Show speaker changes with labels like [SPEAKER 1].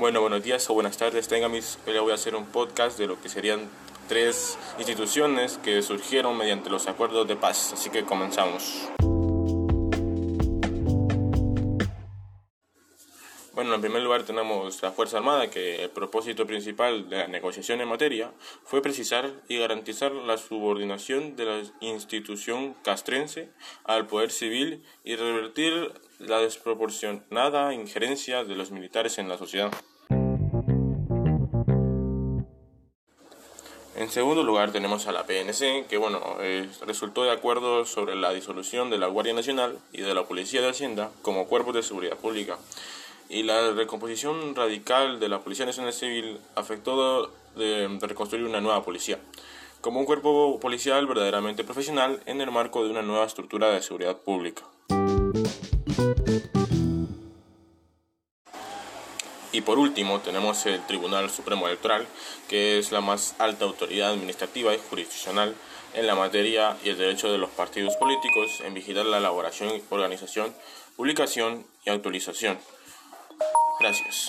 [SPEAKER 1] Bueno, buenos días o buenas tardes. Tengan mis, hoy voy a hacer un podcast de lo que serían tres instituciones que surgieron mediante los acuerdos de paz. Así que comenzamos. Bueno, en primer lugar tenemos la Fuerza Armada, que el propósito principal de la negociación en materia fue precisar y garantizar la subordinación de la institución castrense al poder civil y revertir la desproporcionada injerencia de los militares en la sociedad. En segundo lugar tenemos a la PNC, que bueno, eh, resultó de acuerdo sobre la disolución de la Guardia Nacional y de la Policía de Hacienda como cuerpos de seguridad pública. Y la recomposición radical de la Policía Nacional Civil afectó de, de reconstruir una nueva policía, como un cuerpo policial verdaderamente profesional en el marco de una nueva estructura de seguridad pública. Y por último tenemos el Tribunal Supremo Electoral, que es la más alta autoridad administrativa y jurisdiccional en la materia y el derecho de los partidos políticos en vigilar la elaboración, organización, publicación y actualización. Gracias.